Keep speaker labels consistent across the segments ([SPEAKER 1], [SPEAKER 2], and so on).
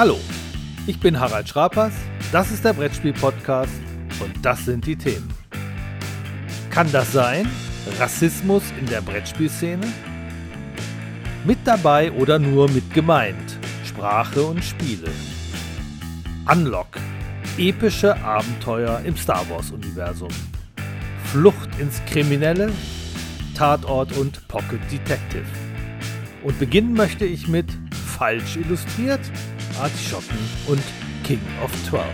[SPEAKER 1] Hallo, ich bin Harald Schrapers, das ist der Brettspiel-Podcast und das sind die Themen. Kann das sein? Rassismus in der Brettspielszene? Mit dabei oder nur mit gemeint? Sprache und Spiele. Unlock. Epische Abenteuer im Star Wars-Universum. Flucht ins Kriminelle, Tatort und Pocket Detective. Und beginnen möchte ich mit Falsch illustriert, Artischocken und King of Twelve.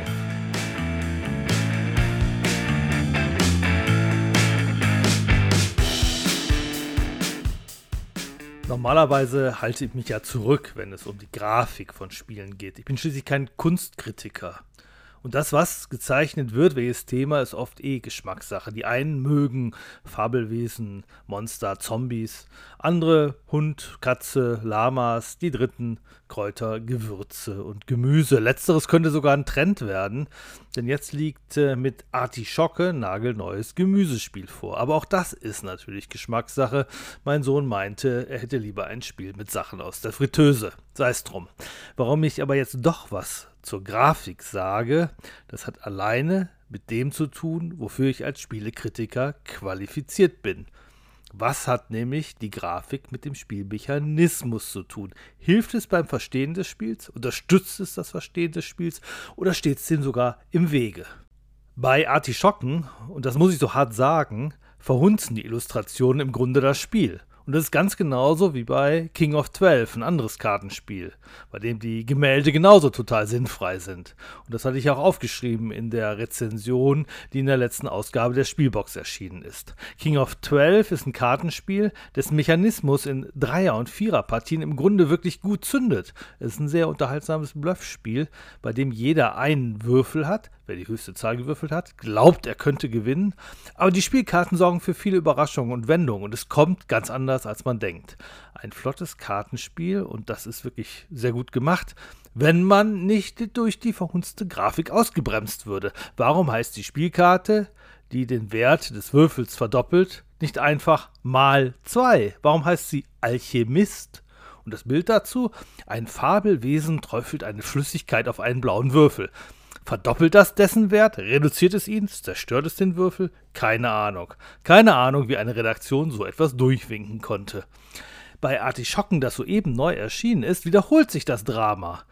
[SPEAKER 1] Normalerweise halte ich mich ja zurück, wenn es um die Grafik von Spielen geht. Ich bin schließlich kein Kunstkritiker. Und das, was gezeichnet wird, welches Thema, ist oft eh Geschmackssache. Die einen mögen Fabelwesen, Monster, Zombies, andere Hund, Katze, Lamas, die dritten Kräuter, Gewürze und Gemüse. Letzteres könnte sogar ein Trend werden, denn jetzt liegt äh, mit Artischocke nagelneues Gemüsespiel vor. Aber auch das ist natürlich Geschmackssache. Mein Sohn meinte, er hätte lieber ein Spiel mit Sachen aus der Fritteuse. Sei es drum. Warum ich aber jetzt doch was zur Grafik sage, das hat alleine mit dem zu tun, wofür ich als Spielekritiker qualifiziert bin. Was hat nämlich die Grafik mit dem Spielmechanismus zu tun? Hilft es beim Verstehen des Spiels? Unterstützt es das Verstehen des Spiels? Oder steht es dem sogar im Wege? Bei Artischocken, und das muss ich so hart sagen, verhunzen die Illustrationen im Grunde das Spiel. Und das ist ganz genauso wie bei King of Twelve, ein anderes Kartenspiel, bei dem die Gemälde genauso total sinnfrei sind. Und das hatte ich auch aufgeschrieben in der Rezension, die in der letzten Ausgabe der Spielbox erschienen ist. King of Twelve ist ein Kartenspiel, dessen Mechanismus in Dreier- und Viererpartien im Grunde wirklich gut zündet. Es ist ein sehr unterhaltsames Bluffspiel, bei dem jeder einen Würfel hat, wer die höchste Zahl gewürfelt hat, glaubt, er könnte gewinnen. Aber die Spielkarten sorgen für viele Überraschungen und Wendungen und es kommt ganz anders anders, als man denkt. Ein flottes Kartenspiel und das ist wirklich sehr gut gemacht, wenn man nicht durch die verhunzte Grafik ausgebremst würde. Warum heißt die Spielkarte, die den Wert des Würfels verdoppelt, nicht einfach mal 2? Warum heißt sie Alchemist? Und das Bild dazu, ein Fabelwesen träufelt eine Flüssigkeit auf einen blauen Würfel. Verdoppelt das dessen Wert? Reduziert es ihn? Zerstört es den Würfel? Keine Ahnung. Keine Ahnung, wie eine Redaktion so etwas durchwinken konnte. Bei Artischocken, das soeben neu erschienen ist, wiederholt sich das Drama.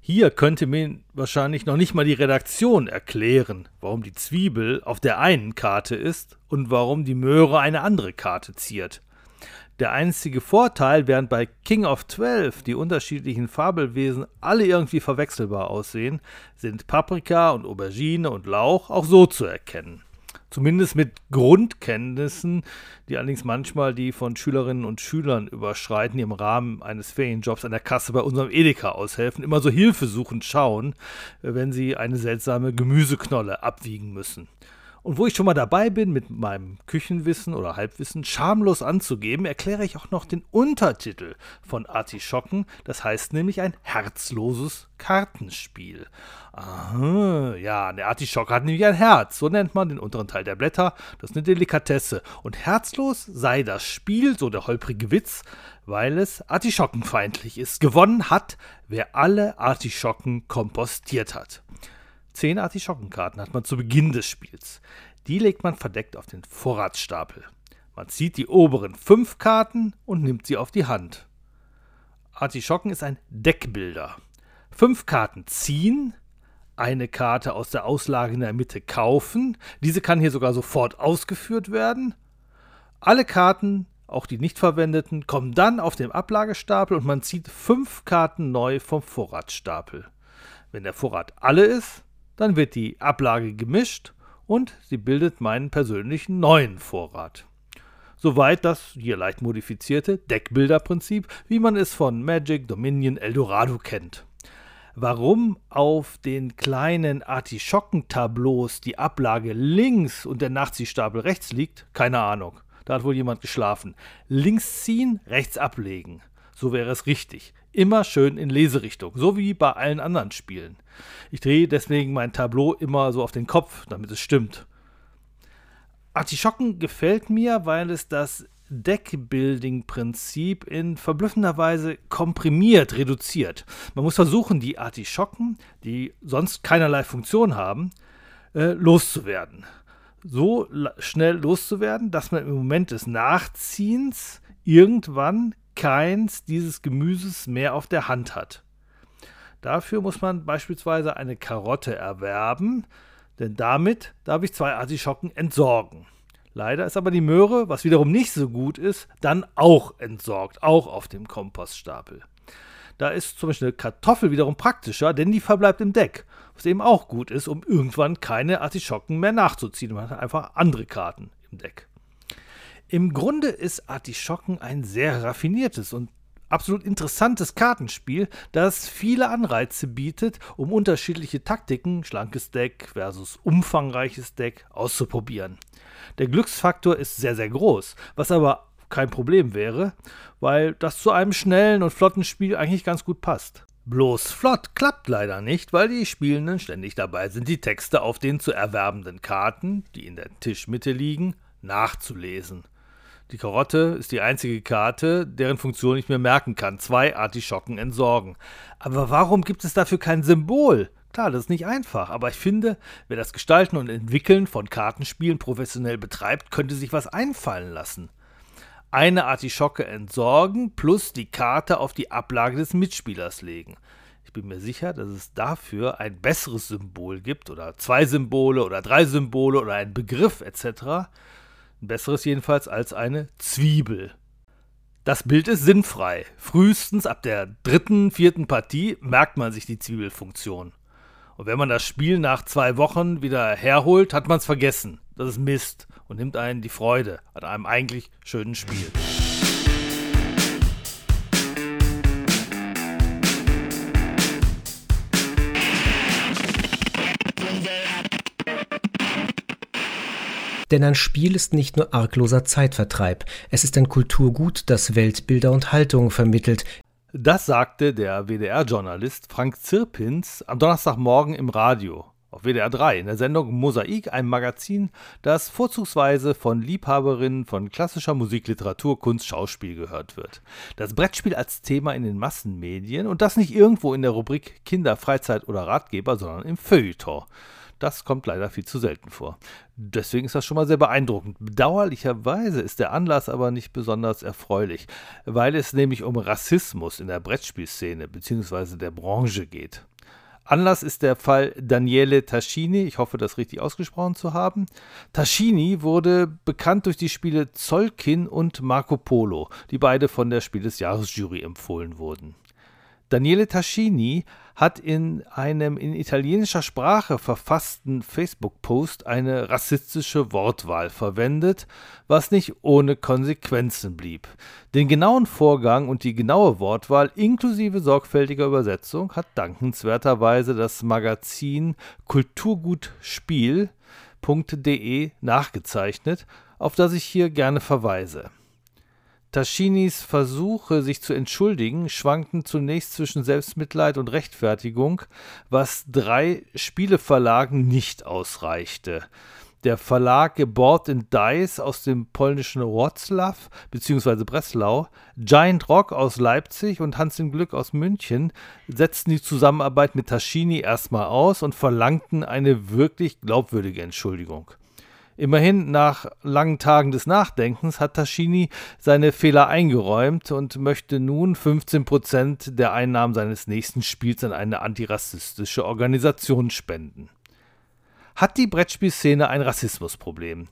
[SPEAKER 1] Hier könnte mir wahrscheinlich noch nicht mal die Redaktion erklären, warum die Zwiebel auf der einen Karte ist und warum die Möhre eine andere Karte ziert. Der einzige Vorteil, während bei King of Twelve die unterschiedlichen Fabelwesen alle irgendwie verwechselbar aussehen, sind Paprika und Aubergine und Lauch auch so zu erkennen. Zumindest mit Grundkenntnissen, die allerdings manchmal die von Schülerinnen und Schülern überschreiten, die im Rahmen eines Ferienjobs an der Kasse bei unserem Edeka aushelfen, immer so hilfesuchend schauen, wenn sie eine seltsame Gemüseknolle abwiegen müssen. Und wo ich schon mal dabei bin, mit meinem Küchenwissen oder Halbwissen schamlos anzugeben, erkläre ich auch noch den Untertitel von Artischocken. Das heißt nämlich ein herzloses Kartenspiel. Aha, ja, der Artischocke hat nämlich ein Herz. So nennt man den unteren Teil der Blätter. Das ist eine Delikatesse. Und herzlos sei das Spiel, so der holprige Witz, weil es artischockenfeindlich ist. Gewonnen hat, wer alle Artischocken kompostiert hat. Zehn Artischockenkarten hat man zu Beginn des Spiels. Die legt man verdeckt auf den Vorratsstapel. Man zieht die oberen fünf Karten und nimmt sie auf die Hand. Artischocken ist ein Deckbilder. Fünf Karten ziehen, eine Karte aus der Auslage in der Mitte kaufen. Diese kann hier sogar sofort ausgeführt werden. Alle Karten, auch die nicht verwendeten, kommen dann auf den Ablagestapel und man zieht fünf Karten neu vom Vorratsstapel. Wenn der Vorrat alle ist, dann wird die Ablage gemischt und sie bildet meinen persönlichen neuen Vorrat. Soweit das hier leicht modifizierte Deckbilderprinzip, wie man es von Magic, Dominion, Eldorado kennt. Warum auf den kleinen Artischockentableaus die Ablage links und der Nachziehstapel rechts liegt, keine Ahnung. Da hat wohl jemand geschlafen. Links ziehen, rechts ablegen. So wäre es richtig. Immer schön in Leserichtung, so wie bei allen anderen Spielen. Ich drehe deswegen mein Tableau immer so auf den Kopf, damit es stimmt. Artischocken gefällt mir, weil es das Deckbuilding-Prinzip in verblüffender Weise komprimiert, reduziert. Man muss versuchen, die Artischocken, die sonst keinerlei Funktion haben, äh, loszuwerden. So schnell loszuwerden, dass man im Moment des Nachziehens irgendwann keins dieses Gemüses mehr auf der Hand hat. Dafür muss man beispielsweise eine Karotte erwerben, denn damit darf ich zwei Artischocken entsorgen. Leider ist aber die Möhre, was wiederum nicht so gut ist, dann auch entsorgt, auch auf dem Kompoststapel. Da ist zum Beispiel eine Kartoffel wiederum praktischer, denn die verbleibt im Deck, was eben auch gut ist, um irgendwann keine Artischocken mehr nachzuziehen. Man hat einfach andere Karten im Deck. Im Grunde ist Artischocken ein sehr raffiniertes und absolut interessantes Kartenspiel, das viele Anreize bietet, um unterschiedliche Taktiken, schlankes Deck versus umfangreiches Deck, auszuprobieren. Der Glücksfaktor ist sehr, sehr groß, was aber kein Problem wäre, weil das zu einem schnellen und flotten Spiel eigentlich ganz gut passt. Bloß flott klappt leider nicht, weil die Spielenden ständig dabei sind, die Texte auf den zu erwerbenden Karten, die in der Tischmitte liegen, nachzulesen. Die Karotte ist die einzige Karte, deren Funktion ich mir merken kann. Zwei Artischocken entsorgen. Aber warum gibt es dafür kein Symbol? Klar, das ist nicht einfach, aber ich finde, wer das Gestalten und Entwickeln von Kartenspielen professionell betreibt, könnte sich was einfallen lassen. Eine Artischocke entsorgen plus die Karte auf die Ablage des Mitspielers legen. Ich bin mir sicher, dass es dafür ein besseres Symbol gibt oder zwei Symbole oder drei Symbole oder ein Begriff etc. Ein besseres jedenfalls als eine Zwiebel. Das Bild ist sinnfrei. Frühestens ab der dritten, vierten Partie merkt man sich die Zwiebelfunktion. Und wenn man das Spiel nach zwei Wochen wieder herholt, hat man es vergessen. Das ist Mist und nimmt einen die Freude an einem eigentlich schönen Spiel.
[SPEAKER 2] Denn ein Spiel ist nicht nur argloser Zeitvertreib, es ist ein Kulturgut, das Weltbilder und Haltungen vermittelt,
[SPEAKER 1] das sagte der WDR-Journalist Frank Zirpins am Donnerstagmorgen im Radio auf WDR 3 in der Sendung Mosaik, einem Magazin, das vorzugsweise von Liebhaberinnen von klassischer Musik, Literatur, Kunst, Schauspiel gehört wird. Das Brettspiel als Thema in den Massenmedien und das nicht irgendwo in der Rubrik Kinder, Freizeit oder Ratgeber, sondern im Feuilleton. Das kommt leider viel zu selten vor. Deswegen ist das schon mal sehr beeindruckend. Bedauerlicherweise ist der Anlass aber nicht besonders erfreulich, weil es nämlich um Rassismus in der Brettspielszene bzw. der Branche geht. Anlass ist der Fall Daniele Taschini, ich hoffe, das richtig ausgesprochen zu haben. Taschini wurde bekannt durch die Spiele Zolkin und Marco Polo, die beide von der Spiel des Jahres Jury empfohlen wurden. Daniele Taschini hat in einem in italienischer Sprache verfassten Facebook-Post eine rassistische Wortwahl verwendet, was nicht ohne Konsequenzen blieb. Den genauen Vorgang und die genaue Wortwahl inklusive sorgfältiger Übersetzung hat dankenswerterweise das Magazin Kulturgutspiel.de nachgezeichnet, auf das ich hier gerne verweise. Taschinis Versuche, sich zu entschuldigen, schwankten zunächst zwischen Selbstmitleid und Rechtfertigung, was drei Spieleverlagen nicht ausreichte. Der Verlag Board and Dice aus dem polnischen Wroclaw bzw. Breslau, Giant Rock aus Leipzig und Hans im Glück aus München setzten die Zusammenarbeit mit Taschini erstmal aus und verlangten eine wirklich glaubwürdige Entschuldigung. Immerhin nach langen Tagen des Nachdenkens hat Taschini seine Fehler eingeräumt und möchte nun 15% der Einnahmen seines nächsten Spiels an eine antirassistische Organisation spenden. Hat die Brettspielszene ein Rassismusproblem?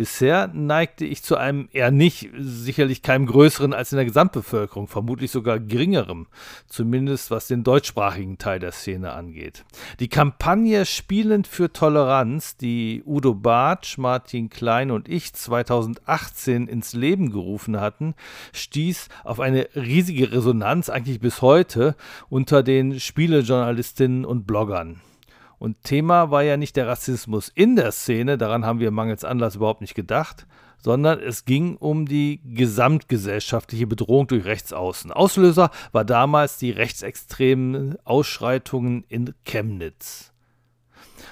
[SPEAKER 1] Bisher neigte ich zu einem eher nicht, sicherlich keinem größeren als in der Gesamtbevölkerung, vermutlich sogar geringerem, zumindest was den deutschsprachigen Teil der Szene angeht. Die Kampagne Spielend für Toleranz, die Udo Bartsch, Martin Klein und ich 2018 ins Leben gerufen hatten, stieß auf eine riesige Resonanz, eigentlich bis heute, unter den Spielejournalistinnen und Bloggern. Und Thema war ja nicht der Rassismus in der Szene, daran haben wir mangels Anlass überhaupt nicht gedacht, sondern es ging um die gesamtgesellschaftliche Bedrohung durch Rechtsaußen. Auslöser war damals die rechtsextremen Ausschreitungen in Chemnitz.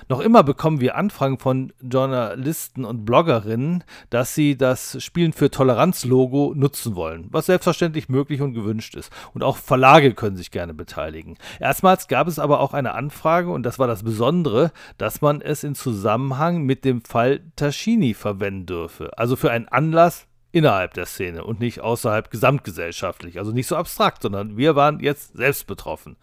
[SPEAKER 1] Noch immer bekommen wir Anfragen von Journalisten und Bloggerinnen, dass sie das Spielen für Toleranz-Logo nutzen wollen, was selbstverständlich möglich und gewünscht ist. Und auch Verlage können sich gerne beteiligen. Erstmals gab es aber auch eine Anfrage, und das war das Besondere, dass man es in Zusammenhang mit dem Fall Taschini verwenden dürfe. Also für einen Anlass, innerhalb der Szene und nicht außerhalb gesamtgesellschaftlich. Also nicht so abstrakt, sondern wir waren jetzt selbst betroffen.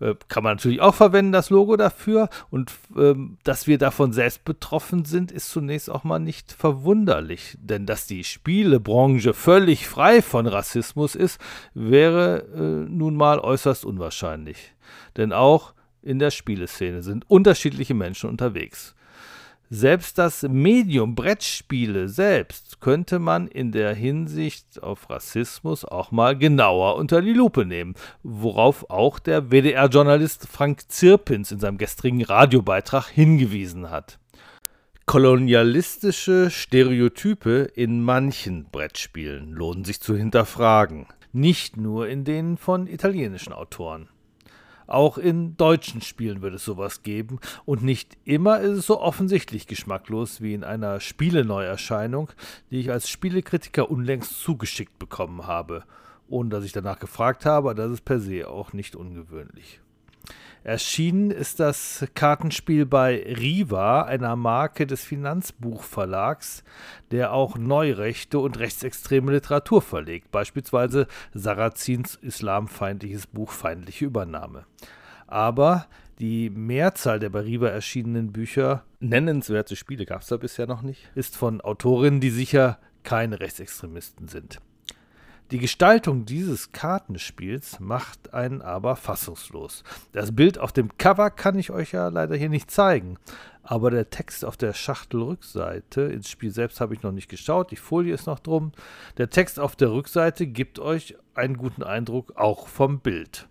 [SPEAKER 1] Äh, kann man natürlich auch verwenden, das Logo dafür. Und ähm, dass wir davon selbst betroffen sind, ist zunächst auch mal nicht verwunderlich. Denn dass die Spielebranche völlig frei von Rassismus ist, wäre äh, nun mal äußerst unwahrscheinlich. Denn auch in der Spieleszene sind unterschiedliche Menschen unterwegs. Selbst das Medium Brettspiele selbst könnte man in der Hinsicht auf Rassismus auch mal genauer unter die Lupe nehmen, worauf auch der WDR-Journalist Frank Zirpins in seinem gestrigen Radiobeitrag hingewiesen hat. Kolonialistische Stereotype in manchen Brettspielen lohnen sich zu hinterfragen, nicht nur in denen von italienischen Autoren. Auch in deutschen Spielen wird es sowas geben und nicht immer ist es so offensichtlich geschmacklos wie in einer Spieleneuerscheinung, die ich als Spielekritiker unlängst zugeschickt bekommen habe, ohne dass ich danach gefragt habe, das ist per se auch nicht ungewöhnlich. Erschienen ist das Kartenspiel bei Riva, einer Marke des Finanzbuchverlags, der auch neurechte und rechtsextreme Literatur verlegt, beispielsweise Sarrazins islamfeindliches Buch Feindliche Übernahme. Aber die Mehrzahl der bei Riva erschienenen Bücher, nennenswerte Spiele gab es da bisher noch nicht, ist von Autorinnen, die sicher keine Rechtsextremisten sind. Die Gestaltung dieses Kartenspiels macht einen aber fassungslos. Das Bild auf dem Cover kann ich euch ja leider hier nicht zeigen, aber der Text auf der Schachtelrückseite, ins Spiel selbst habe ich noch nicht geschaut, die Folie ist noch drum, der Text auf der Rückseite gibt euch einen guten Eindruck auch vom Bild.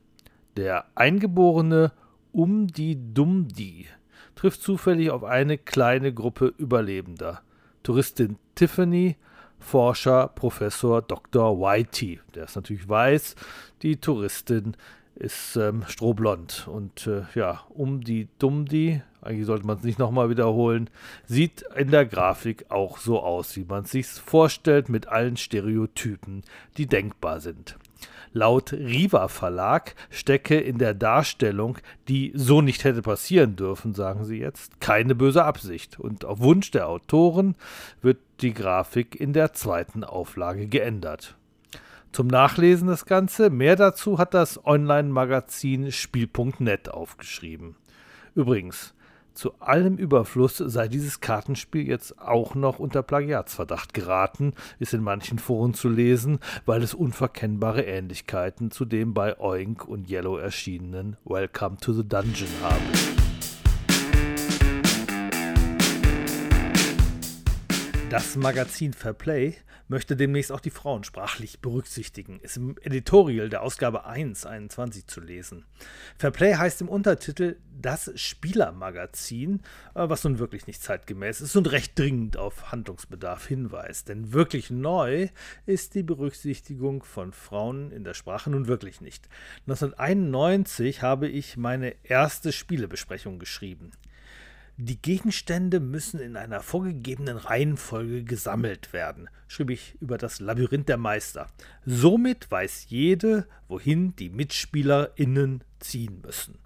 [SPEAKER 1] Der Eingeborene Um die Dumdi trifft zufällig auf eine kleine Gruppe Überlebender. Touristin Tiffany Forscher Professor Dr. Whitey. Der ist natürlich weiß. Die Touristin ist ähm, strohblond. Und äh, ja, um die Dumdi, eigentlich sollte man es nicht nochmal wiederholen, sieht in der Grafik auch so aus, wie man es sich vorstellt, mit allen Stereotypen, die denkbar sind. Laut Riva Verlag stecke in der Darstellung, die so nicht hätte passieren dürfen, sagen sie jetzt, keine böse Absicht. Und auf Wunsch der Autoren wird die Grafik in der zweiten Auflage geändert. Zum Nachlesen das Ganze, mehr dazu hat das Online-Magazin Spiel.net aufgeschrieben. Übrigens, zu allem Überfluss sei dieses Kartenspiel jetzt auch noch unter Plagiatsverdacht geraten, ist in manchen Foren zu lesen, weil es unverkennbare Ähnlichkeiten zu dem bei Oink und Yellow erschienenen Welcome to the Dungeon habe. Das Magazin Fairplay möchte demnächst auch die Frauen sprachlich berücksichtigen. Ist im Editorial der Ausgabe 1, 21 zu lesen. Fairplay heißt im Untertitel das Spielermagazin, äh, was nun wirklich nicht zeitgemäß ist und recht dringend auf Handlungsbedarf hinweist. Denn wirklich neu ist die Berücksichtigung von Frauen in der Sprache nun wirklich nicht. 1991 habe ich meine erste Spielebesprechung geschrieben. Die Gegenstände müssen in einer vorgegebenen Reihenfolge gesammelt werden, schrieb ich über das Labyrinth der Meister. Somit weiß jede, wohin die MitspielerInnen ziehen müssen.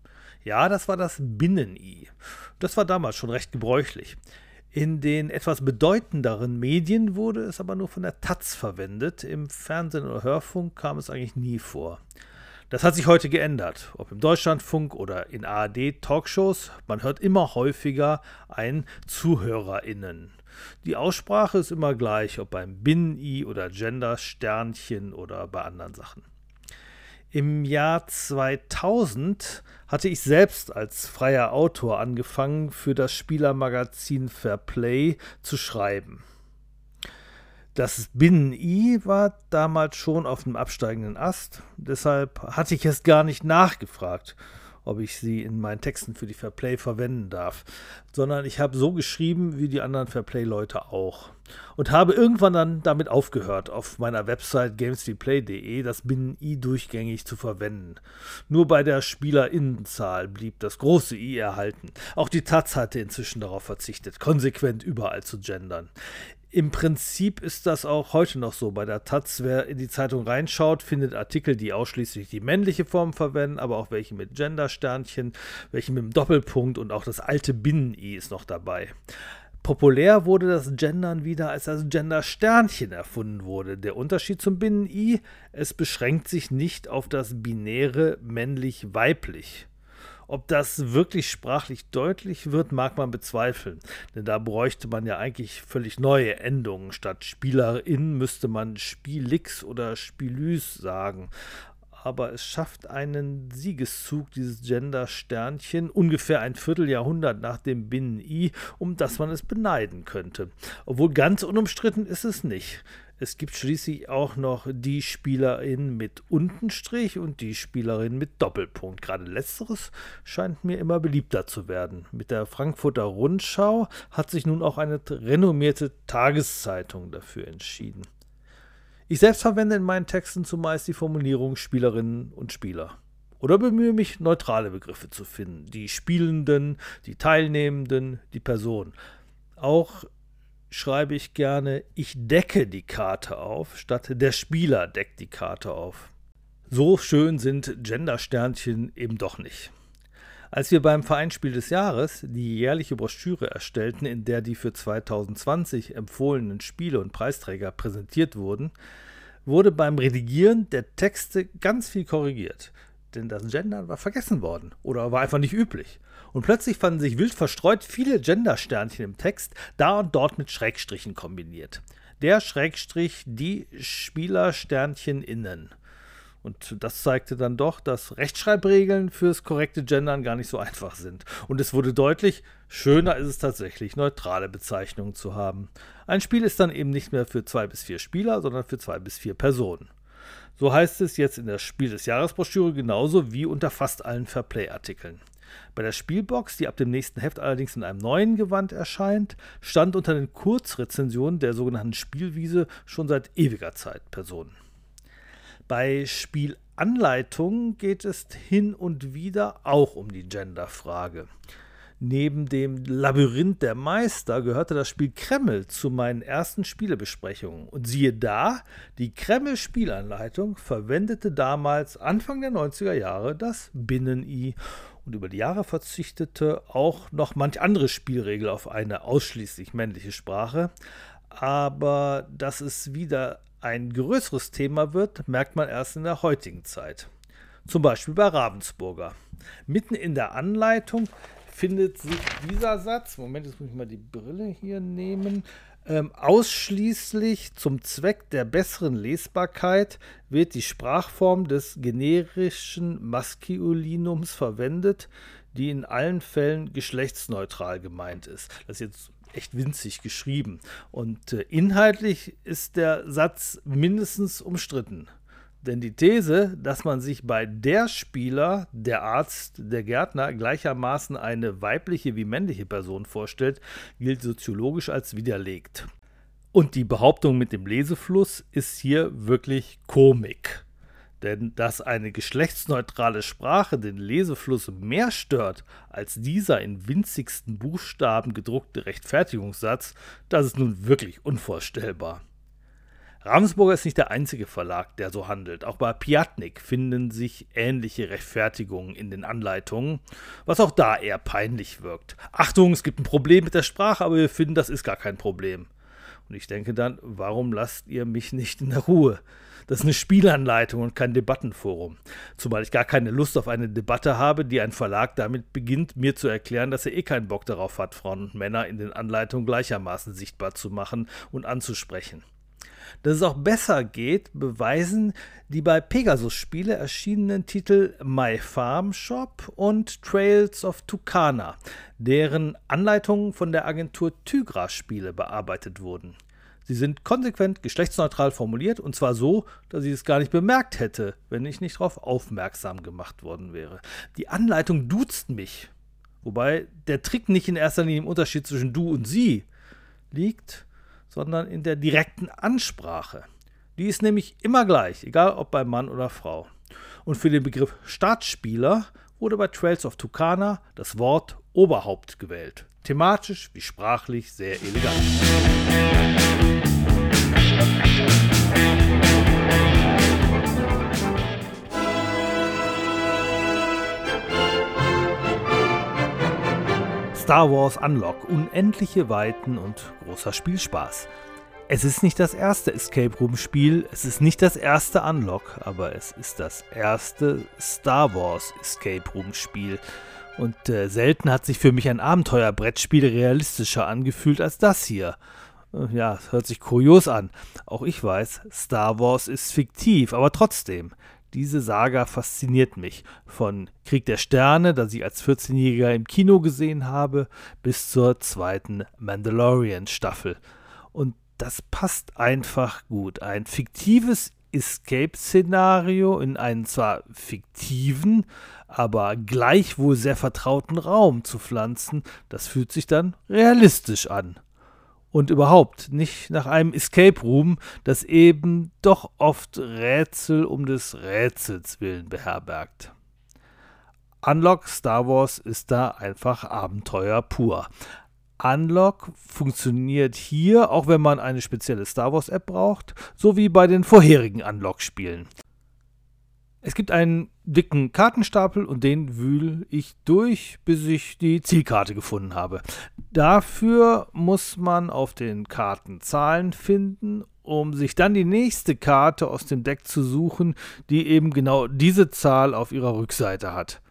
[SPEAKER 1] Ja, das war das Binnen-I. Das war damals schon recht gebräuchlich. In den etwas bedeutenderen Medien wurde es aber nur von der Taz verwendet. Im Fernsehen oder Hörfunk kam es eigentlich nie vor. Das hat sich heute geändert, ob im Deutschlandfunk oder in ARD-Talkshows. Man hört immer häufiger ein ZuhörerInnen. Die Aussprache ist immer gleich, ob beim Binnen-I oder Gender-Sternchen oder bei anderen Sachen. Im Jahr 2000 hatte ich selbst als freier Autor angefangen, für das Spielermagazin Fairplay zu schreiben. Das Binnen-I war damals schon auf dem absteigenden Ast, deshalb hatte ich es gar nicht nachgefragt. ob ich sie in meinen Texten für die Fairplay verwenden darf, sondern ich habe so geschrieben wie die anderen Fairplay-Leute auch. Und habe irgendwann dann damit aufgehört, auf meiner Website gamesreplay.de das Binnen-I durchgängig zu verwenden. Nur bei der Spielerinnenzahl blieb das große I erhalten. Auch die Taz hatte inzwischen darauf verzichtet, konsequent überall zu gendern. Im Prinzip ist das auch heute noch so bei der Taz. Wer in die Zeitung reinschaut, findet Artikel, die ausschließlich die männliche Form verwenden, aber auch welche mit Gender-Sternchen, welche mit dem Doppelpunkt und auch das alte Binnen-I ist noch dabei. Populär wurde das Gendern wieder, als das Gender-Sternchen erfunden wurde. Der Unterschied zum Binnen-I, es beschränkt sich nicht auf das binäre männlich-weiblich. Ob das wirklich sprachlich deutlich wird, mag man bezweifeln, denn da bräuchte man ja eigentlich völlig neue Endungen. Statt Spielerin müsste man Spielix oder Spielüs sagen aber es schafft einen Siegeszug, dieses Gender-Sternchen, ungefähr ein Vierteljahrhundert nach dem Binnen-I, um das man es beneiden könnte. Obwohl ganz unumstritten ist es nicht. Es gibt schließlich auch noch die Spielerin mit Untenstrich und die Spielerin mit Doppelpunkt. Gerade letzteres scheint mir immer beliebter zu werden. Mit der Frankfurter Rundschau hat sich nun auch eine renommierte Tageszeitung dafür entschieden. Ich selbst verwende in meinen Texten zumeist die Formulierung Spielerinnen und Spieler. Oder bemühe mich, neutrale Begriffe zu finden. Die Spielenden, die Teilnehmenden, die Person. Auch schreibe ich gerne, ich decke die Karte auf, statt der Spieler deckt die Karte auf. So schön sind Gender-Sternchen eben doch nicht. Als wir beim Vereinsspiel des Jahres die jährliche Broschüre erstellten, in der die für 2020 empfohlenen Spiele und Preisträger präsentiert wurden, wurde beim Redigieren der Texte ganz viel korrigiert. Denn das Gendern war vergessen worden oder war einfach nicht üblich. Und plötzlich fanden sich wild verstreut viele Gender-Sternchen im Text, da und dort mit Schrägstrichen kombiniert. Der Schrägstrich, die Spieler-Sternchen innen. Und das zeigte dann doch, dass Rechtschreibregeln fürs korrekte Gendern gar nicht so einfach sind. Und es wurde deutlich, schöner ist es tatsächlich, neutrale Bezeichnungen zu haben. Ein Spiel ist dann eben nicht mehr für zwei bis vier Spieler, sondern für zwei bis vier Personen. So heißt es jetzt in der Spiel des Jahresbroschüre genauso wie unter fast allen Fairplay-Artikeln. Bei der Spielbox, die ab dem nächsten Heft allerdings in einem neuen Gewand erscheint, stand unter den Kurzrezensionen der sogenannten Spielwiese schon seit ewiger Zeit Personen. Bei Spielanleitungen geht es hin und wieder auch um die Genderfrage. Neben dem Labyrinth der Meister gehörte das Spiel Kreml zu meinen ersten Spielebesprechungen. Und siehe da, die Kreml-Spielanleitung verwendete damals Anfang der 90er Jahre das Binnen-I und über die Jahre verzichtete auch noch manch andere Spielregel auf eine ausschließlich männliche Sprache. Aber dass es wieder ein größeres Thema wird, merkt man erst in der heutigen Zeit. Zum Beispiel bei Ravensburger. Mitten in der Anleitung findet sich dieser Satz, Moment, jetzt muss ich mal die Brille hier nehmen, ähm, ausschließlich zum Zweck der besseren Lesbarkeit wird die Sprachform des generischen Maskulinums verwendet, die in allen Fällen geschlechtsneutral gemeint ist. Das ist jetzt echt winzig geschrieben. Und äh, inhaltlich ist der Satz mindestens umstritten. Denn die These, dass man sich bei der Spieler, der Arzt, der Gärtner gleichermaßen eine weibliche wie männliche Person vorstellt, gilt soziologisch als widerlegt. Und die Behauptung mit dem Lesefluss ist hier wirklich Komik. Denn dass eine geschlechtsneutrale Sprache den Lesefluss mehr stört als dieser in winzigsten Buchstaben gedruckte Rechtfertigungssatz, das ist nun wirklich unvorstellbar. Ravensburger ist nicht der einzige Verlag, der so handelt. Auch bei Piatnik finden sich ähnliche Rechtfertigungen in den Anleitungen, was auch da eher peinlich wirkt. Achtung, es gibt ein Problem mit der Sprache, aber wir finden, das ist gar kein Problem. Und ich denke dann, warum lasst ihr mich nicht in der Ruhe? Das ist eine Spielanleitung und kein Debattenforum. Zumal ich gar keine Lust auf eine Debatte habe, die ein Verlag damit beginnt, mir zu erklären, dass er eh keinen Bock darauf hat, Frauen und Männer in den Anleitungen gleichermaßen sichtbar zu machen und anzusprechen. Dass es auch besser geht, beweisen die bei Pegasus Spiele erschienenen Titel My Farm Shop und Trails of Tucana, deren Anleitungen von der Agentur Tygra Spiele bearbeitet wurden. Sie sind konsequent geschlechtsneutral formuliert und zwar so, dass ich es gar nicht bemerkt hätte, wenn ich nicht darauf aufmerksam gemacht worden wäre. Die Anleitung duzt mich, wobei der Trick nicht in erster Linie im Unterschied zwischen du und sie liegt, sondern in der direkten Ansprache. Die ist nämlich immer gleich, egal ob bei Mann oder Frau. Und für den Begriff Staatsspieler wurde bei Trails of Tucana das Wort Oberhaupt gewählt. Thematisch wie sprachlich sehr elegant. Star Wars Unlock, unendliche Weiten und großer Spielspaß. Es ist nicht das erste Escape Room Spiel, es ist nicht das erste Unlock, aber es ist das erste Star Wars Escape Room Spiel. Und äh, selten hat sich für mich ein Abenteuerbrettspiel realistischer angefühlt als das hier. Äh, ja, es hört sich kurios an. Auch ich weiß, Star Wars ist fiktiv, aber trotzdem. Diese Saga fasziniert mich. Von Krieg der Sterne, das ich als 14-Jähriger im Kino gesehen habe, bis zur zweiten Mandalorian-Staffel. Und das passt einfach gut. Ein fiktives Escape-Szenario in einen zwar fiktiven, aber gleichwohl sehr vertrauten Raum zu pflanzen, das fühlt sich dann realistisch an. Und überhaupt nicht nach einem Escape Room, das eben doch oft Rätsel um des Rätsels willen beherbergt. Unlock Star Wars ist da einfach Abenteuer pur. Unlock funktioniert hier, auch wenn man eine spezielle Star Wars App braucht, so wie bei den vorherigen Unlock-Spielen. Es gibt einen dicken Kartenstapel und den wühle ich durch, bis ich die Zielkarte gefunden habe. Dafür muss man auf den Karten Zahlen finden, um sich dann die nächste Karte aus dem Deck zu suchen, die eben genau diese Zahl auf ihrer Rückseite hat.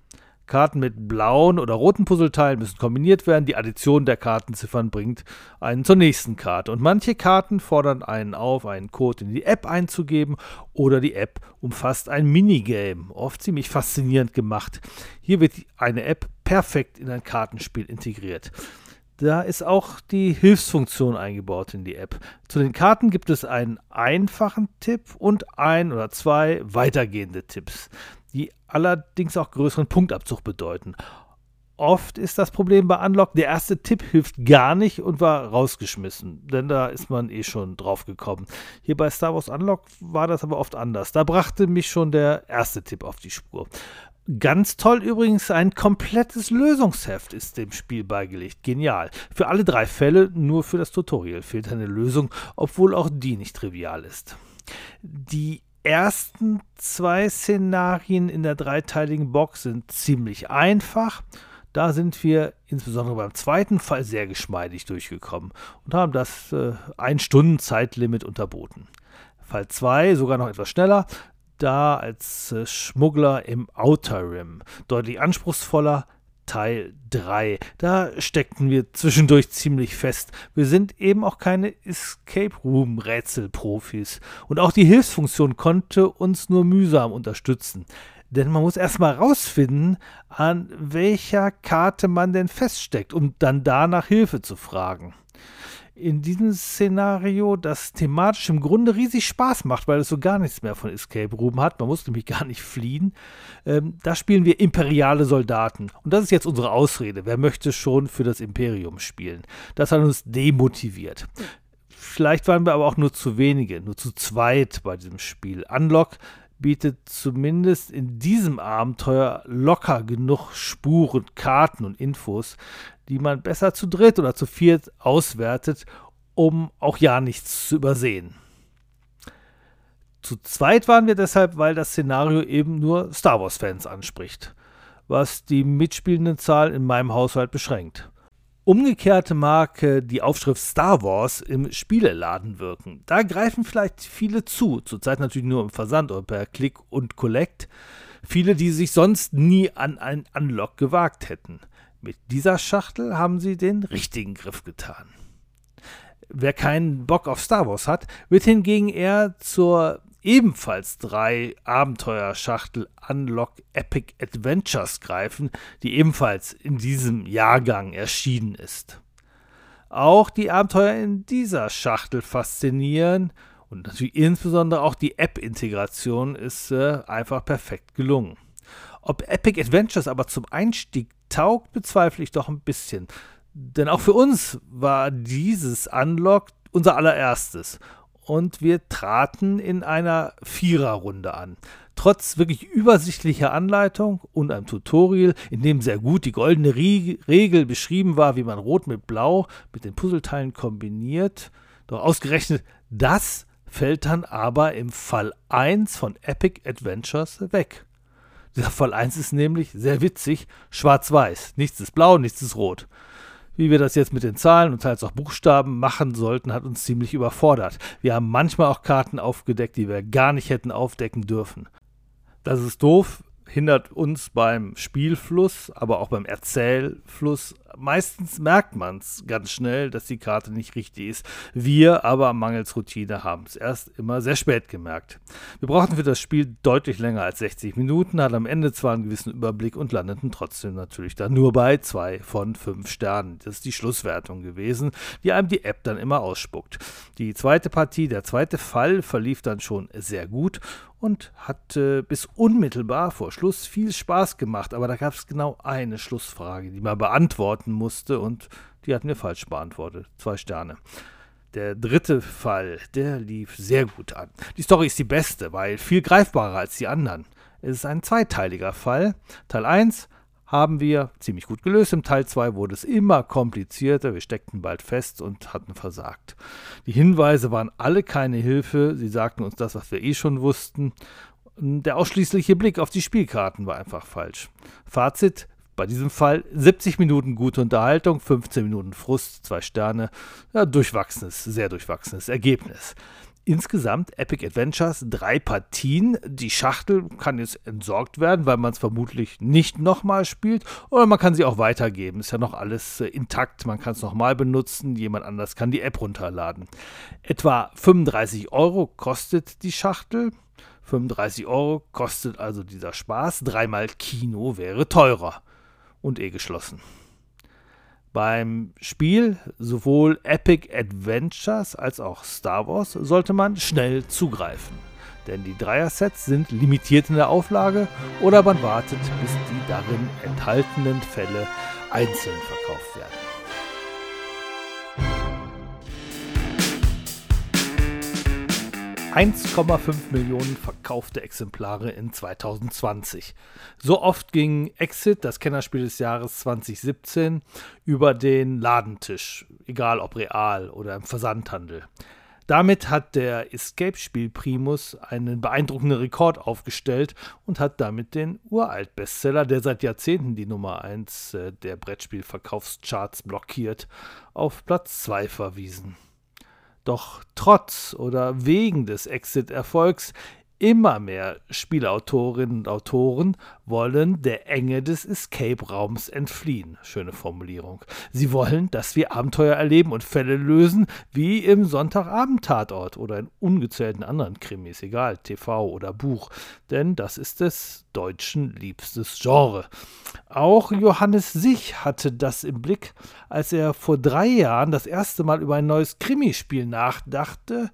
[SPEAKER 1] Karten mit blauen oder roten Puzzleteilen müssen kombiniert werden. Die Addition der Kartenziffern bringt einen zur nächsten Karte. Und manche Karten fordern einen auf, einen Code in die App einzugeben oder die App umfasst ein Minigame. Oft ziemlich faszinierend gemacht. Hier wird eine App perfekt in ein Kartenspiel integriert. Da ist auch die Hilfsfunktion eingebaut in die App. Zu den Karten gibt es einen einfachen Tipp und ein oder zwei weitergehende Tipps die allerdings auch größeren Punktabzug bedeuten. Oft ist das Problem bei Unlock, der erste Tipp hilft gar nicht und war rausgeschmissen, denn da ist man eh schon drauf gekommen. Hier bei Star Wars Unlock war das aber oft anders. Da brachte mich schon der erste Tipp auf die Spur. Ganz toll übrigens, ein komplettes Lösungsheft ist dem Spiel beigelegt. Genial. Für alle drei Fälle, nur für das Tutorial fehlt eine Lösung, obwohl auch die nicht trivial ist. Die ersten zwei Szenarien in der dreiteiligen Box sind ziemlich einfach. Da sind wir insbesondere beim zweiten Fall sehr geschmeidig durchgekommen und haben das äh, Ein-Stunden-Zeitlimit unterboten. Fall 2 sogar noch etwas schneller, da als äh, Schmuggler im Outer Rim. Deutlich anspruchsvoller, Teil 3. Da steckten wir zwischendurch ziemlich fest. Wir sind eben auch keine Escape Room Rätselprofis. Und auch die Hilfsfunktion konnte uns nur mühsam unterstützen. Denn man muss erstmal rausfinden, an welcher Karte man denn feststeckt, um dann danach Hilfe zu fragen in diesem Szenario, das thematisch im Grunde riesig Spaß macht, weil es so gar nichts mehr von Escape Room hat. Man muss nämlich gar nicht fliehen. Ähm, da spielen wir imperiale Soldaten. Und das ist jetzt unsere Ausrede. Wer möchte schon für das Imperium spielen? Das hat uns demotiviert. Vielleicht waren wir aber auch nur zu wenige, nur zu zweit bei diesem Spiel. Unlock bietet zumindest in diesem Abenteuer locker genug Spuren, Karten und Infos, die man besser zu dritt oder zu viert auswertet, um auch ja nichts zu übersehen. Zu zweit waren wir deshalb, weil das Szenario eben nur Star Wars-Fans anspricht, was die mitspielende Zahl in meinem Haushalt beschränkt. Umgekehrt mag die Aufschrift Star Wars im Spieleladen wirken. Da greifen vielleicht viele zu, zurzeit natürlich nur im Versand oder per Click und Collect. Viele, die sich sonst nie an einen Unlock gewagt hätten. Mit dieser Schachtel haben sie den richtigen Griff getan. Wer keinen Bock auf Star Wars hat, wird hingegen eher zur ebenfalls drei Abenteuerschachtel Unlock Epic Adventures greifen, die ebenfalls in diesem Jahrgang erschienen ist. Auch die Abenteuer in dieser Schachtel faszinieren und natürlich insbesondere auch die App-Integration ist äh, einfach perfekt gelungen. Ob Epic Adventures aber zum Einstieg taugt, bezweifle ich doch ein bisschen. Denn auch für uns war dieses Unlock unser allererstes. Und wir traten in einer Viererrunde an. Trotz wirklich übersichtlicher Anleitung und einem Tutorial, in dem sehr gut die goldene Regel beschrieben war, wie man Rot mit Blau mit den Puzzleteilen kombiniert. Doch ausgerechnet das fällt dann aber im Fall 1 von Epic Adventures weg. Dieser Fall 1 ist nämlich sehr witzig, schwarz-weiß. Nichts ist blau, nichts ist rot. Wie wir das jetzt mit den Zahlen und teils auch Buchstaben machen sollten, hat uns ziemlich überfordert. Wir haben manchmal auch Karten aufgedeckt, die wir gar nicht hätten aufdecken dürfen. Das ist doof, hindert uns beim Spielfluss, aber auch beim Erzählfluss. Meistens merkt man es ganz schnell, dass die Karte nicht richtig ist. Wir aber mangels Routine haben es erst immer sehr spät gemerkt. Wir brauchten für das Spiel deutlich länger als 60 Minuten, hatten am Ende zwar einen gewissen Überblick und landeten trotzdem natürlich dann nur bei zwei von fünf Sternen. Das ist die Schlusswertung gewesen, die einem die App dann immer ausspuckt. Die zweite Partie, der zweite Fall verlief dann schon sehr gut und hat bis unmittelbar vor Schluss viel Spaß gemacht. Aber da gab es genau eine Schlussfrage, die man beantworten musste und die hatten wir falsch beantwortet. Zwei Sterne. Der dritte Fall, der lief sehr gut an. Die Story ist die beste, weil viel greifbarer als die anderen. Es ist ein zweiteiliger Fall. Teil 1 haben wir ziemlich gut gelöst. Im Teil 2 wurde es immer komplizierter. Wir steckten bald fest und hatten versagt. Die Hinweise waren alle keine Hilfe. Sie sagten uns das, was wir eh schon wussten. Der ausschließliche Blick auf die Spielkarten war einfach falsch. Fazit: bei diesem Fall 70 Minuten gute Unterhaltung, 15 Minuten Frust, zwei Sterne. Ja, durchwachsenes, sehr durchwachsenes Ergebnis insgesamt Epic Adventures drei Partien. Die Schachtel kann jetzt entsorgt werden, weil man es vermutlich nicht nochmal spielt. Oder man kann sie auch weitergeben. Ist ja noch alles äh, intakt. Man kann es nochmal benutzen. Jemand anders kann die App runterladen. Etwa 35 Euro kostet die Schachtel. 35 Euro kostet also dieser Spaß. Dreimal Kino wäre teurer. Und eh geschlossen. Beim Spiel sowohl Epic Adventures als auch Star Wars sollte man schnell zugreifen, denn die Dreier-Sets sind limitiert in der Auflage oder man wartet, bis die darin enthaltenen Fälle einzeln verkauft werden. 1,5 Millionen verkaufte Exemplare in 2020. So oft ging Exit, das Kennerspiel des Jahres 2017, über den Ladentisch, egal ob real oder im Versandhandel. Damit hat der Escape-Spiel Primus einen beeindruckenden Rekord aufgestellt und hat damit den Uralt-Bestseller, der seit Jahrzehnten die Nummer 1 äh, der Brettspielverkaufscharts blockiert, auf Platz 2 verwiesen. Doch trotz oder wegen des Exit-Erfolgs Immer mehr Spielautorinnen und Autoren wollen der Enge des Escape-Raums entfliehen. Schöne Formulierung. Sie wollen, dass wir Abenteuer erleben und Fälle lösen, wie im Sonntagabend-Tatort oder in ungezählten anderen Krimis, egal, TV oder Buch. Denn das ist des Deutschen liebstes Genre. Auch Johannes Sich hatte das im Blick, als er vor drei Jahren das erste Mal über ein neues Krimispiel nachdachte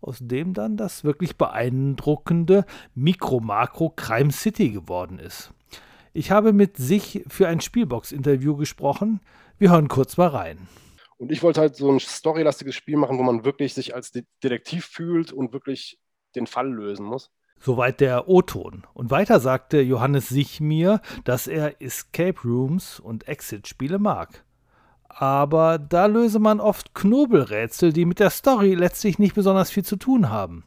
[SPEAKER 1] aus dem dann das wirklich beeindruckende Mikro-Makro Crime City geworden ist. Ich habe mit sich für ein Spielbox-Interview gesprochen. Wir hören kurz mal rein.
[SPEAKER 3] Und ich wollte halt so ein storylastiges Spiel machen, wo man wirklich sich als Detektiv fühlt und wirklich den Fall lösen muss.
[SPEAKER 1] Soweit der O-Ton. Und weiter sagte Johannes sich mir, dass er Escape Rooms und Exit-Spiele mag aber da löse man oft Knobelrätsel, die mit der Story letztlich nicht besonders viel zu tun haben.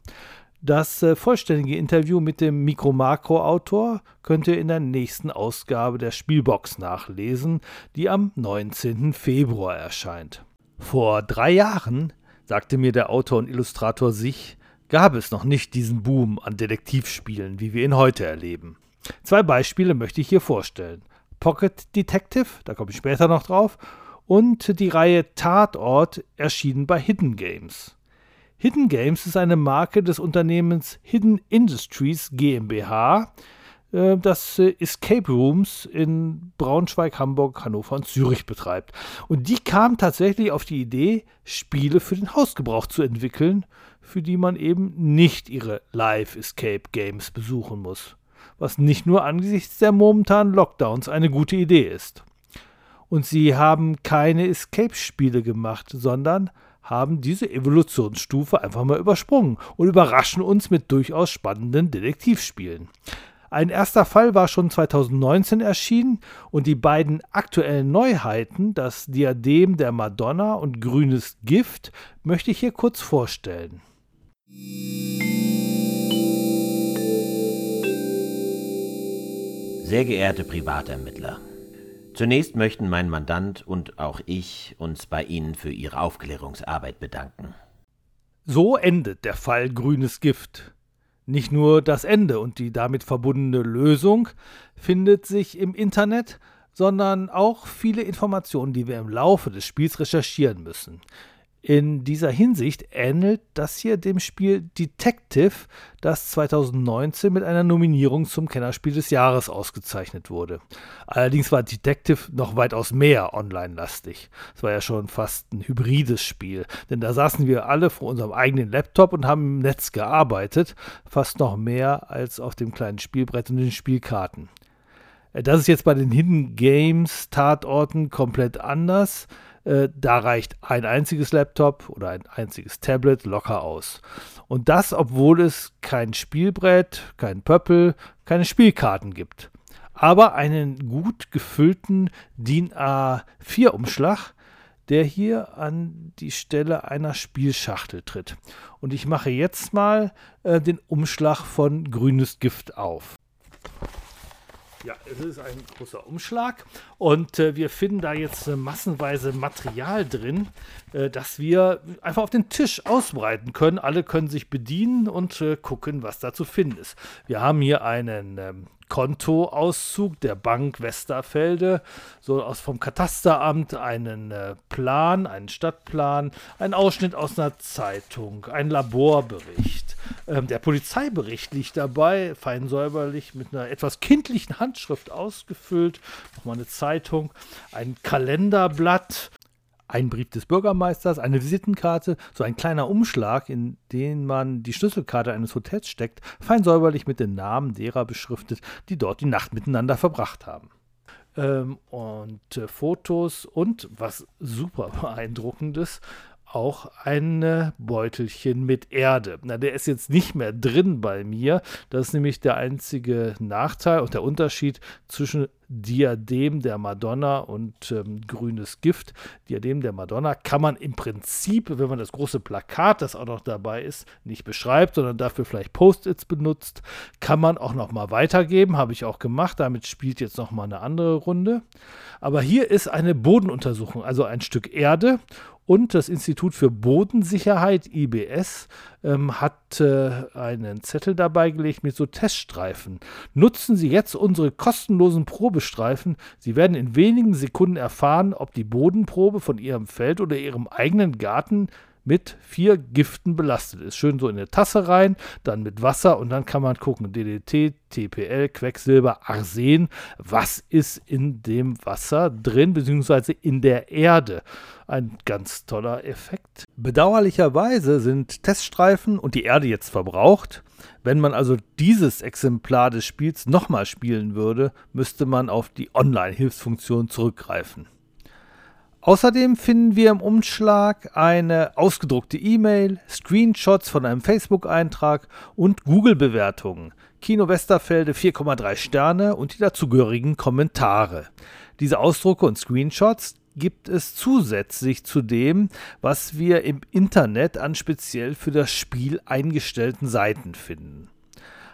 [SPEAKER 1] Das äh, vollständige Interview mit dem Mikro-Makro-Autor könnt ihr in der nächsten Ausgabe der Spielbox nachlesen, die am 19. Februar erscheint. Vor drei Jahren, sagte mir der Autor und Illustrator sich, gab es noch nicht diesen Boom an Detektivspielen, wie wir ihn heute erleben. Zwei Beispiele möchte ich hier vorstellen. Pocket Detective, da komme ich später noch drauf, und die Reihe Tatort erschienen bei Hidden Games. Hidden Games ist eine Marke des Unternehmens Hidden Industries GmbH. äh, das äh, Escape Rooms in Braunschweig, Hamburg, Hannover und Zürich betreibt. Und die kam tatsächlich auf die Idee, Spiele für den Hausgebrauch zu entwickeln, für die man eben nicht ihre Live-Escape-Games besuchen muss. Was nicht nur angesichts der momentanen Lockdowns eine gute Idee ist. Und sie haben keine Escape-Spiele gemacht, sondern haben diese Evolutionsstufe einfach mal übersprungen und überraschen uns mit durchaus spannenden Detektivspielen. Ein erster Fall war schon 2019 erschienen und die beiden aktuellen Neuheiten, das Diadem der Madonna und Grünes Gift, möchte ich hier kurz vorstellen.
[SPEAKER 4] Sehr geehrte Privatermittler, zunächst möchten mein Mandant und auch ich uns bei Ihnen für Ihre Aufklärungsarbeit bedanken.
[SPEAKER 1] So endet der Fall Grünes Gift. Nicht nur das Ende und die damit verbundene Lösung findet sich im Internet, sondern auch viele Informationen, die wir im Laufe des Spiels recherchieren müssen. In dieser Hinsicht ähnelt das hier dem Spiel Detective, das 2019 mit einer Nominierung zum Kennerspiel des Jahres ausgezeichnet wurde. Allerdings war Detective noch weitaus mehr online-lastig. Es war ja schon fast ein hybrides Spiel, denn da saßen wir alle vor unserem eigenen Laptop und haben im Netz gearbeitet, fast noch mehr als auf dem kleinen Spielbrett und den Spielkarten. Das ist jetzt bei den Hidden Games Tatorten komplett anders. Äh, da reicht ein einziges Laptop oder ein einziges Tablet locker aus. Und das, obwohl es kein Spielbrett, kein Pöppel, keine Spielkarten gibt. Aber einen gut gefüllten DIN A4-Umschlag, der hier an die Stelle einer Spielschachtel tritt. Und ich mache jetzt mal äh, den Umschlag von Grünes Gift auf. Ja, es ist ein großer Umschlag und äh, wir finden da jetzt äh, massenweise Material drin, äh, das wir einfach auf den Tisch ausbreiten können. Alle können sich bedienen und äh, gucken, was da zu finden ist. Wir haben hier einen ähm, Kontoauszug der Bank Westerfelde, so aus vom Katasteramt einen äh, Plan, einen Stadtplan, ein Ausschnitt aus einer Zeitung, ein Laborbericht. Ähm, der Polizeibericht liegt dabei, fein säuberlich mit einer etwas kindlichen Handschrift ausgefüllt. Nochmal eine Zeitung, ein Kalenderblatt, ein Brief des Bürgermeisters, eine Visitenkarte, so ein kleiner Umschlag, in den man die Schlüsselkarte eines Hotels steckt, fein säuberlich mit den Namen derer beschriftet, die dort die Nacht miteinander verbracht haben. Ähm, und äh, Fotos und, was super beeindruckendes, auch ein Beutelchen mit Erde. Na, der ist jetzt nicht mehr drin bei mir. Das ist nämlich der einzige Nachteil und der Unterschied zwischen Diadem der Madonna und ähm, grünes Gift. Diadem der Madonna kann man im Prinzip, wenn man das große Plakat, das auch noch dabei ist, nicht beschreibt, sondern dafür vielleicht Post-its benutzt, kann man auch noch mal weitergeben, habe ich auch gemacht. Damit spielt jetzt noch mal eine andere Runde. Aber hier ist eine Bodenuntersuchung, also ein Stück Erde und das Institut für Bodensicherheit, IBS, ähm, hat äh, einen Zettel dabei gelegt mit so Teststreifen. Nutzen Sie jetzt unsere kostenlosen Probestreifen. Sie werden in wenigen Sekunden erfahren, ob die Bodenprobe von Ihrem Feld oder Ihrem eigenen Garten mit vier Giften belastet ist. Schön so in eine Tasse rein, dann mit Wasser und dann kann man gucken, DDT, TPL, Quecksilber, Arsen, was ist in dem Wasser drin, beziehungsweise in der Erde. Ein ganz toller Effekt. Bedauerlicherweise sind Teststreifen und die Erde jetzt verbraucht. Wenn man also dieses Exemplar des Spiels nochmal spielen würde, müsste man auf die Online-Hilfsfunktion zurückgreifen. Außerdem finden wir im Umschlag eine ausgedruckte E-Mail, Screenshots von einem Facebook-Eintrag und Google-Bewertungen. Kino Westerfelde 4,3 Sterne und die dazugehörigen Kommentare. Diese Ausdrucke und Screenshots gibt es zusätzlich zu dem, was wir im Internet an speziell für das Spiel eingestellten Seiten finden.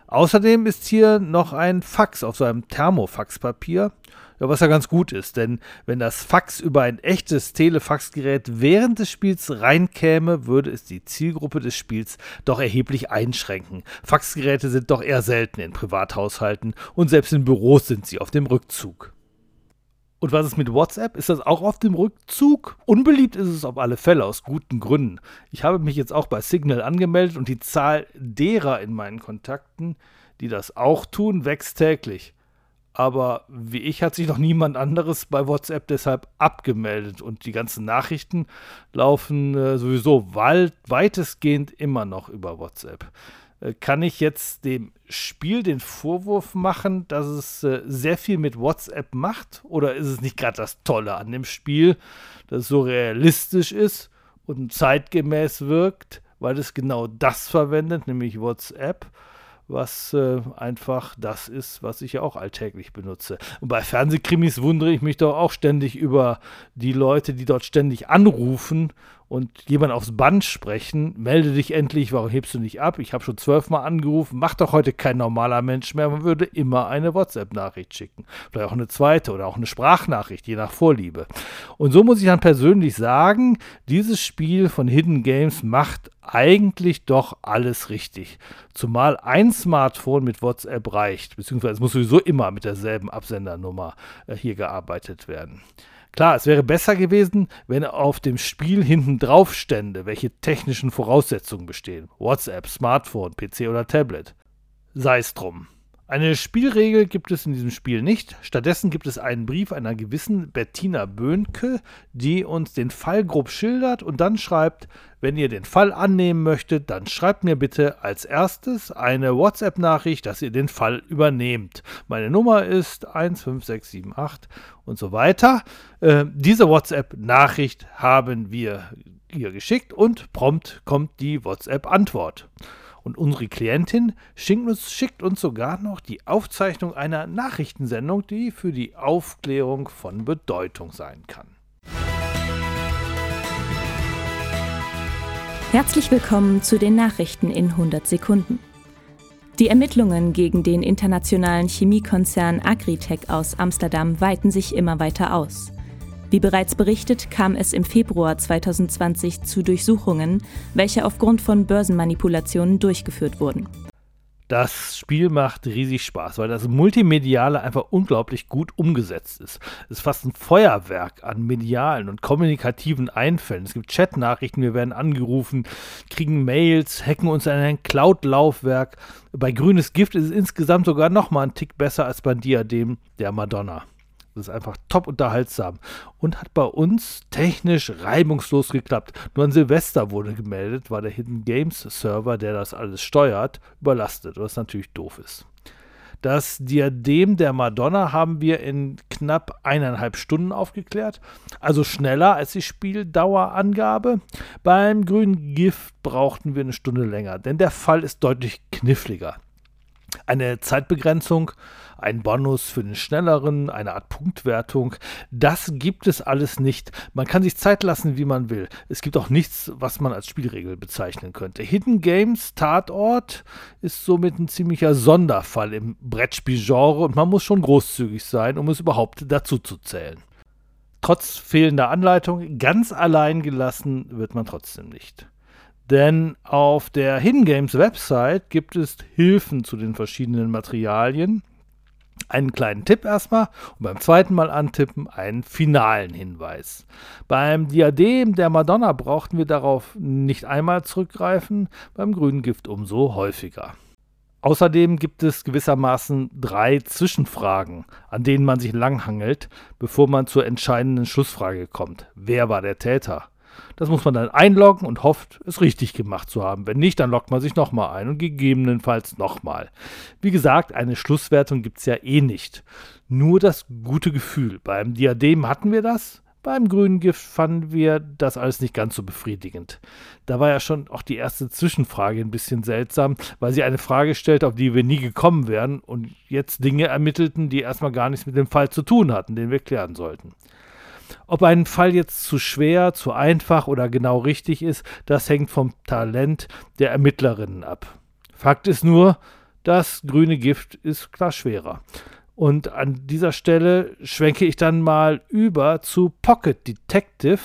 [SPEAKER 1] Außerdem ist hier noch ein Fax auf so einem Thermofaxpapier ja, was ja ganz gut ist, denn wenn das Fax über ein echtes Telefaxgerät während des Spiels reinkäme, würde es die Zielgruppe des Spiels doch erheblich einschränken. Faxgeräte sind doch eher selten in Privathaushalten und selbst in Büros sind sie auf dem Rückzug. Und was ist mit WhatsApp? Ist das auch auf dem Rückzug? Unbeliebt ist es auf alle Fälle, aus guten Gründen. Ich habe mich jetzt auch bei Signal angemeldet und die Zahl derer in meinen Kontakten, die das auch tun, wächst täglich. Aber wie ich hat sich noch niemand anderes bei WhatsApp deshalb abgemeldet und die ganzen Nachrichten laufen äh, sowieso weitestgehend immer noch über WhatsApp. Äh, kann ich jetzt dem Spiel den Vorwurf machen, dass es äh, sehr viel mit WhatsApp macht? Oder ist es nicht gerade das Tolle an dem Spiel, dass es so realistisch ist und zeitgemäß wirkt, weil es genau das verwendet, nämlich WhatsApp? was äh, einfach das ist, was ich ja auch alltäglich benutze. Und bei Fernsehkrimis wundere ich mich doch auch ständig über die Leute, die dort ständig anrufen und jemand aufs Band sprechen, melde dich endlich, warum hebst du nicht ab? Ich habe schon zwölfmal angerufen, macht doch heute kein normaler Mensch mehr, man würde immer eine WhatsApp-Nachricht schicken. Vielleicht auch eine zweite oder auch eine Sprachnachricht, je nach Vorliebe. Und so muss ich dann persönlich sagen, dieses Spiel von Hidden Games macht eigentlich doch alles richtig. Zumal ein Smartphone mit WhatsApp reicht, beziehungsweise es muss sowieso immer mit derselben Absendernummer äh, hier gearbeitet werden. Klar, es wäre besser gewesen, wenn auf dem Spiel hinten drauf stände, welche technischen Voraussetzungen bestehen. WhatsApp, Smartphone, PC oder Tablet. Sei es drum. Eine Spielregel gibt es in diesem Spiel nicht. Stattdessen gibt es einen Brief einer gewissen Bettina Böhnke, die uns den Fall grob schildert und dann schreibt, wenn ihr den Fall annehmen möchtet, dann schreibt mir bitte als erstes eine WhatsApp-Nachricht, dass ihr den Fall übernehmt. Meine Nummer ist 15678 und so weiter. Äh, diese WhatsApp-Nachricht haben wir ihr geschickt und prompt kommt die WhatsApp-Antwort. Und unsere Klientin schickt uns, schickt uns sogar noch die Aufzeichnung einer Nachrichtensendung, die für die Aufklärung von Bedeutung sein kann.
[SPEAKER 5] Herzlich willkommen zu den Nachrichten in 100 Sekunden. Die Ermittlungen gegen den internationalen Chemiekonzern Agritech aus Amsterdam weiten sich immer weiter aus. Wie bereits berichtet, kam es im Februar 2020 zu Durchsuchungen, welche aufgrund von Börsenmanipulationen durchgeführt wurden.
[SPEAKER 1] Das Spiel macht riesig Spaß, weil das Multimediale einfach unglaublich gut umgesetzt ist. Es ist fast ein Feuerwerk an medialen und kommunikativen Einfällen. Es gibt Chatnachrichten, wir werden angerufen, kriegen Mails, hacken uns in ein Cloud-Laufwerk. Bei Grünes Gift ist es insgesamt sogar noch mal einen Tick besser als beim Diadem der Madonna. Das ist einfach top unterhaltsam und hat bei uns technisch reibungslos geklappt. Nur an Silvester wurde gemeldet, war der Hidden Games Server, der das alles steuert, überlastet, was natürlich doof ist. Das Diadem der Madonna haben wir in knapp eineinhalb Stunden aufgeklärt, also schneller als die Spieldauerangabe. Beim grünen Gift brauchten wir eine Stunde länger, denn der Fall ist deutlich kniffliger. Eine Zeitbegrenzung ein Bonus für den Schnelleren, eine Art Punktwertung. Das gibt es alles nicht. Man kann sich Zeit lassen, wie man will. Es gibt auch nichts, was man als Spielregel bezeichnen könnte. Hidden Games Tatort ist somit ein ziemlicher Sonderfall im Brettspielgenre und man muss schon großzügig sein, um es überhaupt dazu zu zählen. Trotz fehlender Anleitung, ganz allein gelassen wird man trotzdem nicht. Denn auf der Hidden Games Website gibt es Hilfen zu den verschiedenen Materialien einen kleinen Tipp erstmal und beim zweiten Mal antippen einen finalen Hinweis. Beim Diadem der Madonna brauchten wir darauf nicht einmal zurückgreifen, beim grünen Gift umso häufiger. Außerdem gibt es gewissermaßen drei Zwischenfragen, an denen man sich langhangelt, bevor man zur entscheidenden Schlussfrage kommt. Wer war der Täter? Das muss man dann einloggen und hofft, es richtig gemacht zu haben. Wenn nicht, dann loggt man sich nochmal ein und gegebenenfalls nochmal. Wie gesagt, eine Schlusswertung gibt es ja eh nicht. Nur das gute Gefühl. Beim Diadem hatten wir das. Beim grünen Gift fanden wir das alles nicht ganz so befriedigend. Da war ja schon auch die erste Zwischenfrage ein bisschen seltsam, weil sie eine Frage stellte, auf die wir nie gekommen wären und jetzt Dinge ermittelten, die erstmal gar nichts mit dem Fall zu tun hatten, den wir klären sollten. Ob ein Fall jetzt zu schwer, zu einfach oder genau richtig ist, das hängt vom Talent der Ermittlerinnen ab. Fakt ist nur, das grüne Gift ist klar schwerer. Und an dieser Stelle schwenke ich dann mal über zu Pocket Detective,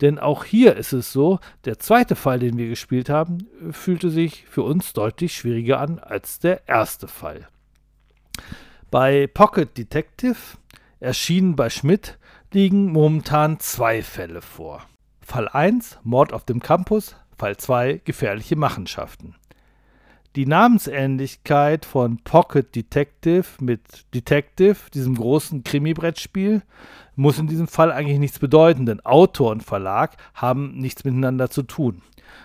[SPEAKER 1] denn auch hier ist es so, der zweite Fall, den wir gespielt haben, fühlte sich für uns deutlich schwieriger an als der erste Fall. Bei Pocket Detective erschienen bei Schmidt liegen momentan zwei Fälle vor. Fall 1 Mord auf dem Campus, Fall 2 gefährliche Machenschaften. Die Namensähnlichkeit von Pocket Detective mit Detective, diesem großen Krimi-Brettspiel, muss in diesem Fall eigentlich nichts bedeuten, denn Autor und Verlag haben nichts miteinander zu tun.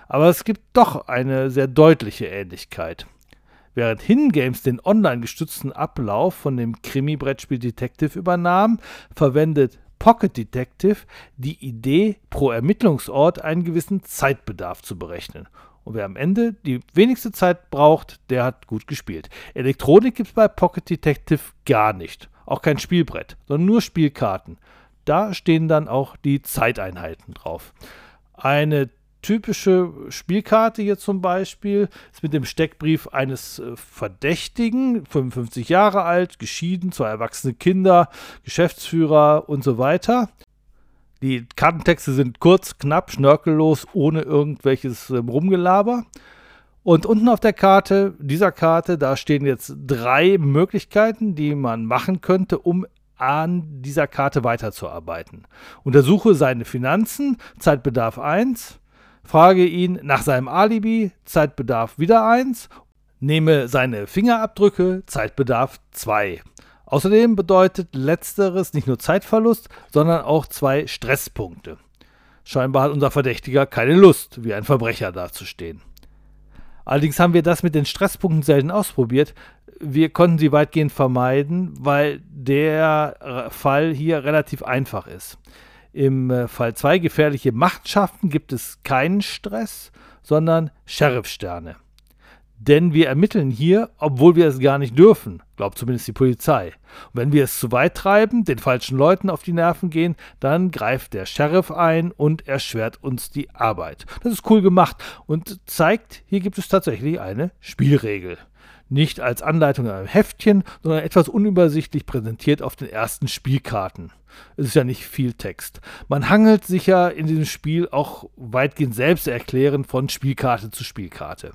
[SPEAKER 1] Aber es gibt doch eine sehr deutliche Ähnlichkeit. Während Hidden Games den online gestützten Ablauf von dem Krimi-Brettspiel Detective übernahm, verwendet Pocket Detective die Idee, pro Ermittlungsort einen gewissen Zeitbedarf zu berechnen. Und wer am Ende die wenigste Zeit braucht, der hat gut gespielt. Elektronik gibt es bei Pocket Detective gar nicht. Auch kein Spielbrett, sondern nur Spielkarten. Da stehen dann auch die Zeiteinheiten drauf. Eine typische Spielkarte hier zum Beispiel ist mit dem Steckbrief eines äh, Verdächtigen, 55 Jahre alt, geschieden, zwei erwachsene Kinder, Geschäftsführer und so weiter. Die Kartentexte sind kurz, knapp, schnörkellos, ohne irgendwelches äh, Rumgelaber. Und unten auf der Karte, dieser Karte, da stehen jetzt drei Möglichkeiten, die man machen könnte, um an dieser Karte weiterzuarbeiten. Untersuche seine Finanzen, Zeitbedarf 1, frage ihn nach seinem Alibi, Zeitbedarf wieder 1, nehme seine Fingerabdrücke, Zeitbedarf 2. Außerdem bedeutet letzteres nicht nur Zeitverlust, sondern auch zwei Stresspunkte. Scheinbar hat unser Verdächtiger keine Lust, wie ein Verbrecher dazustehen. Allerdings haben wir das mit den Stresspunkten selten ausprobiert. Wir konnten sie weitgehend vermeiden, weil der Fall hier relativ einfach ist. Im äh, Fall 2 gefährliche Machenschaften gibt es keinen Stress, sondern Sheriffsterne. Denn wir ermitteln hier, obwohl wir es gar nicht dürfen, glaubt zumindest die Polizei. Und wenn wir es zu weit treiben, den falschen Leuten auf die Nerven gehen, dann greift der Sheriff ein und erschwert uns die Arbeit. Das ist cool gemacht und zeigt, hier gibt es tatsächlich eine Spielregel nicht als Anleitung in einem Heftchen, sondern etwas unübersichtlich präsentiert auf den ersten Spielkarten. Es ist ja nicht viel Text. Man hangelt sich ja in diesem Spiel auch weitgehend selbst erklären von Spielkarte zu Spielkarte.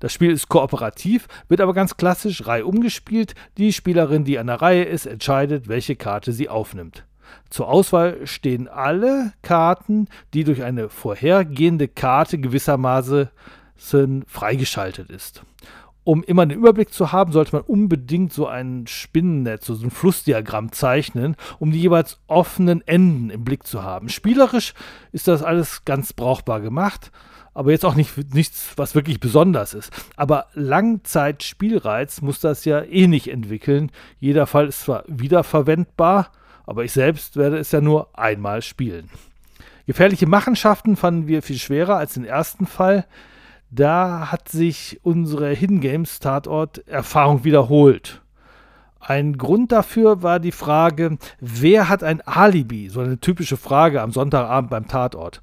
[SPEAKER 1] Das Spiel ist kooperativ, wird aber ganz klassisch reihum gespielt. Die Spielerin, die an der Reihe ist, entscheidet, welche Karte sie aufnimmt. Zur Auswahl stehen alle Karten, die durch eine vorhergehende Karte gewissermaßen freigeschaltet ist um immer einen Überblick zu haben, sollte man unbedingt so ein Spinnennetz, so ein Flussdiagramm zeichnen, um die jeweils offenen Enden im Blick zu haben. Spielerisch ist das alles ganz brauchbar gemacht, aber jetzt auch nicht, nichts, was wirklich besonders ist. Aber Langzeitspielreiz muss das ja eh nicht entwickeln. Jeder Fall ist zwar wiederverwendbar, aber ich selbst werde es ja nur einmal spielen. Gefährliche Machenschaften fanden wir viel schwerer als den ersten Fall da hat sich unsere Hidden Games Tatort Erfahrung wiederholt. Ein Grund dafür war die Frage, wer hat ein Alibi? So eine typische Frage am Sonntagabend beim Tatort.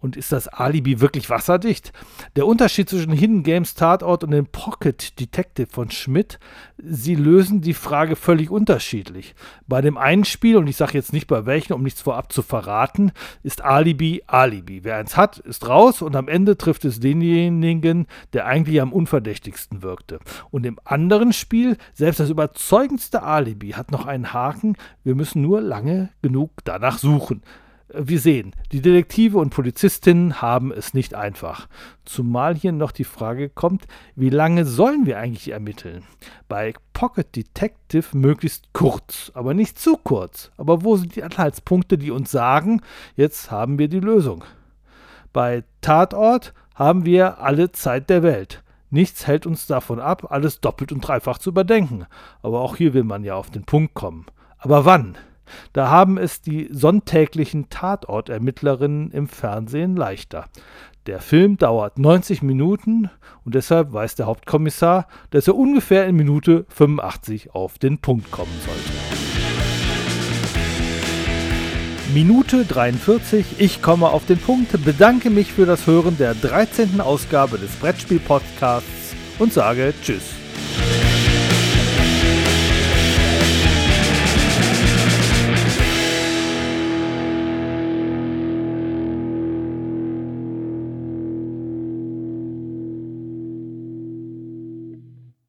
[SPEAKER 1] Und ist das Alibi wirklich wasserdicht? Der Unterschied zwischen Hidden Games Tatort und dem Pocket Detective von Schmidt, sie lösen die Frage völlig unterschiedlich. Bei dem einen Spiel, und ich sage jetzt nicht bei welchen, um nichts vorab zu verraten, ist Alibi Alibi. Wer eins hat, ist raus und am Ende trifft es denjenigen, der eigentlich am unverdächtigsten wirkte. Und im anderen Spiel, selbst das überzeugendste Alibi hat noch einen Haken, wir müssen nur lange genug danach suchen. Wir sehen, die Detektive und Polizistinnen haben es nicht einfach. Zumal hier noch die Frage kommt, wie lange sollen wir eigentlich ermitteln? Bei Pocket Detective möglichst kurz, aber nicht zu kurz. Aber wo sind die Anhaltspunkte, die uns sagen, jetzt haben wir die Lösung? Bei Tatort haben wir alle Zeit der Welt. Nichts hält uns davon ab, alles doppelt und dreifach zu überdenken. Aber auch hier will man ja auf den Punkt kommen. Aber wann? Da haben es die sonntäglichen Tatortermittlerinnen im Fernsehen leichter. Der Film dauert 90 Minuten und deshalb weiß der Hauptkommissar, dass er ungefähr in Minute 85 auf den Punkt kommen sollte. Minute 43, ich komme auf den Punkt, bedanke mich für das Hören der 13. Ausgabe des Brettspiel-Podcasts und sage Tschüss.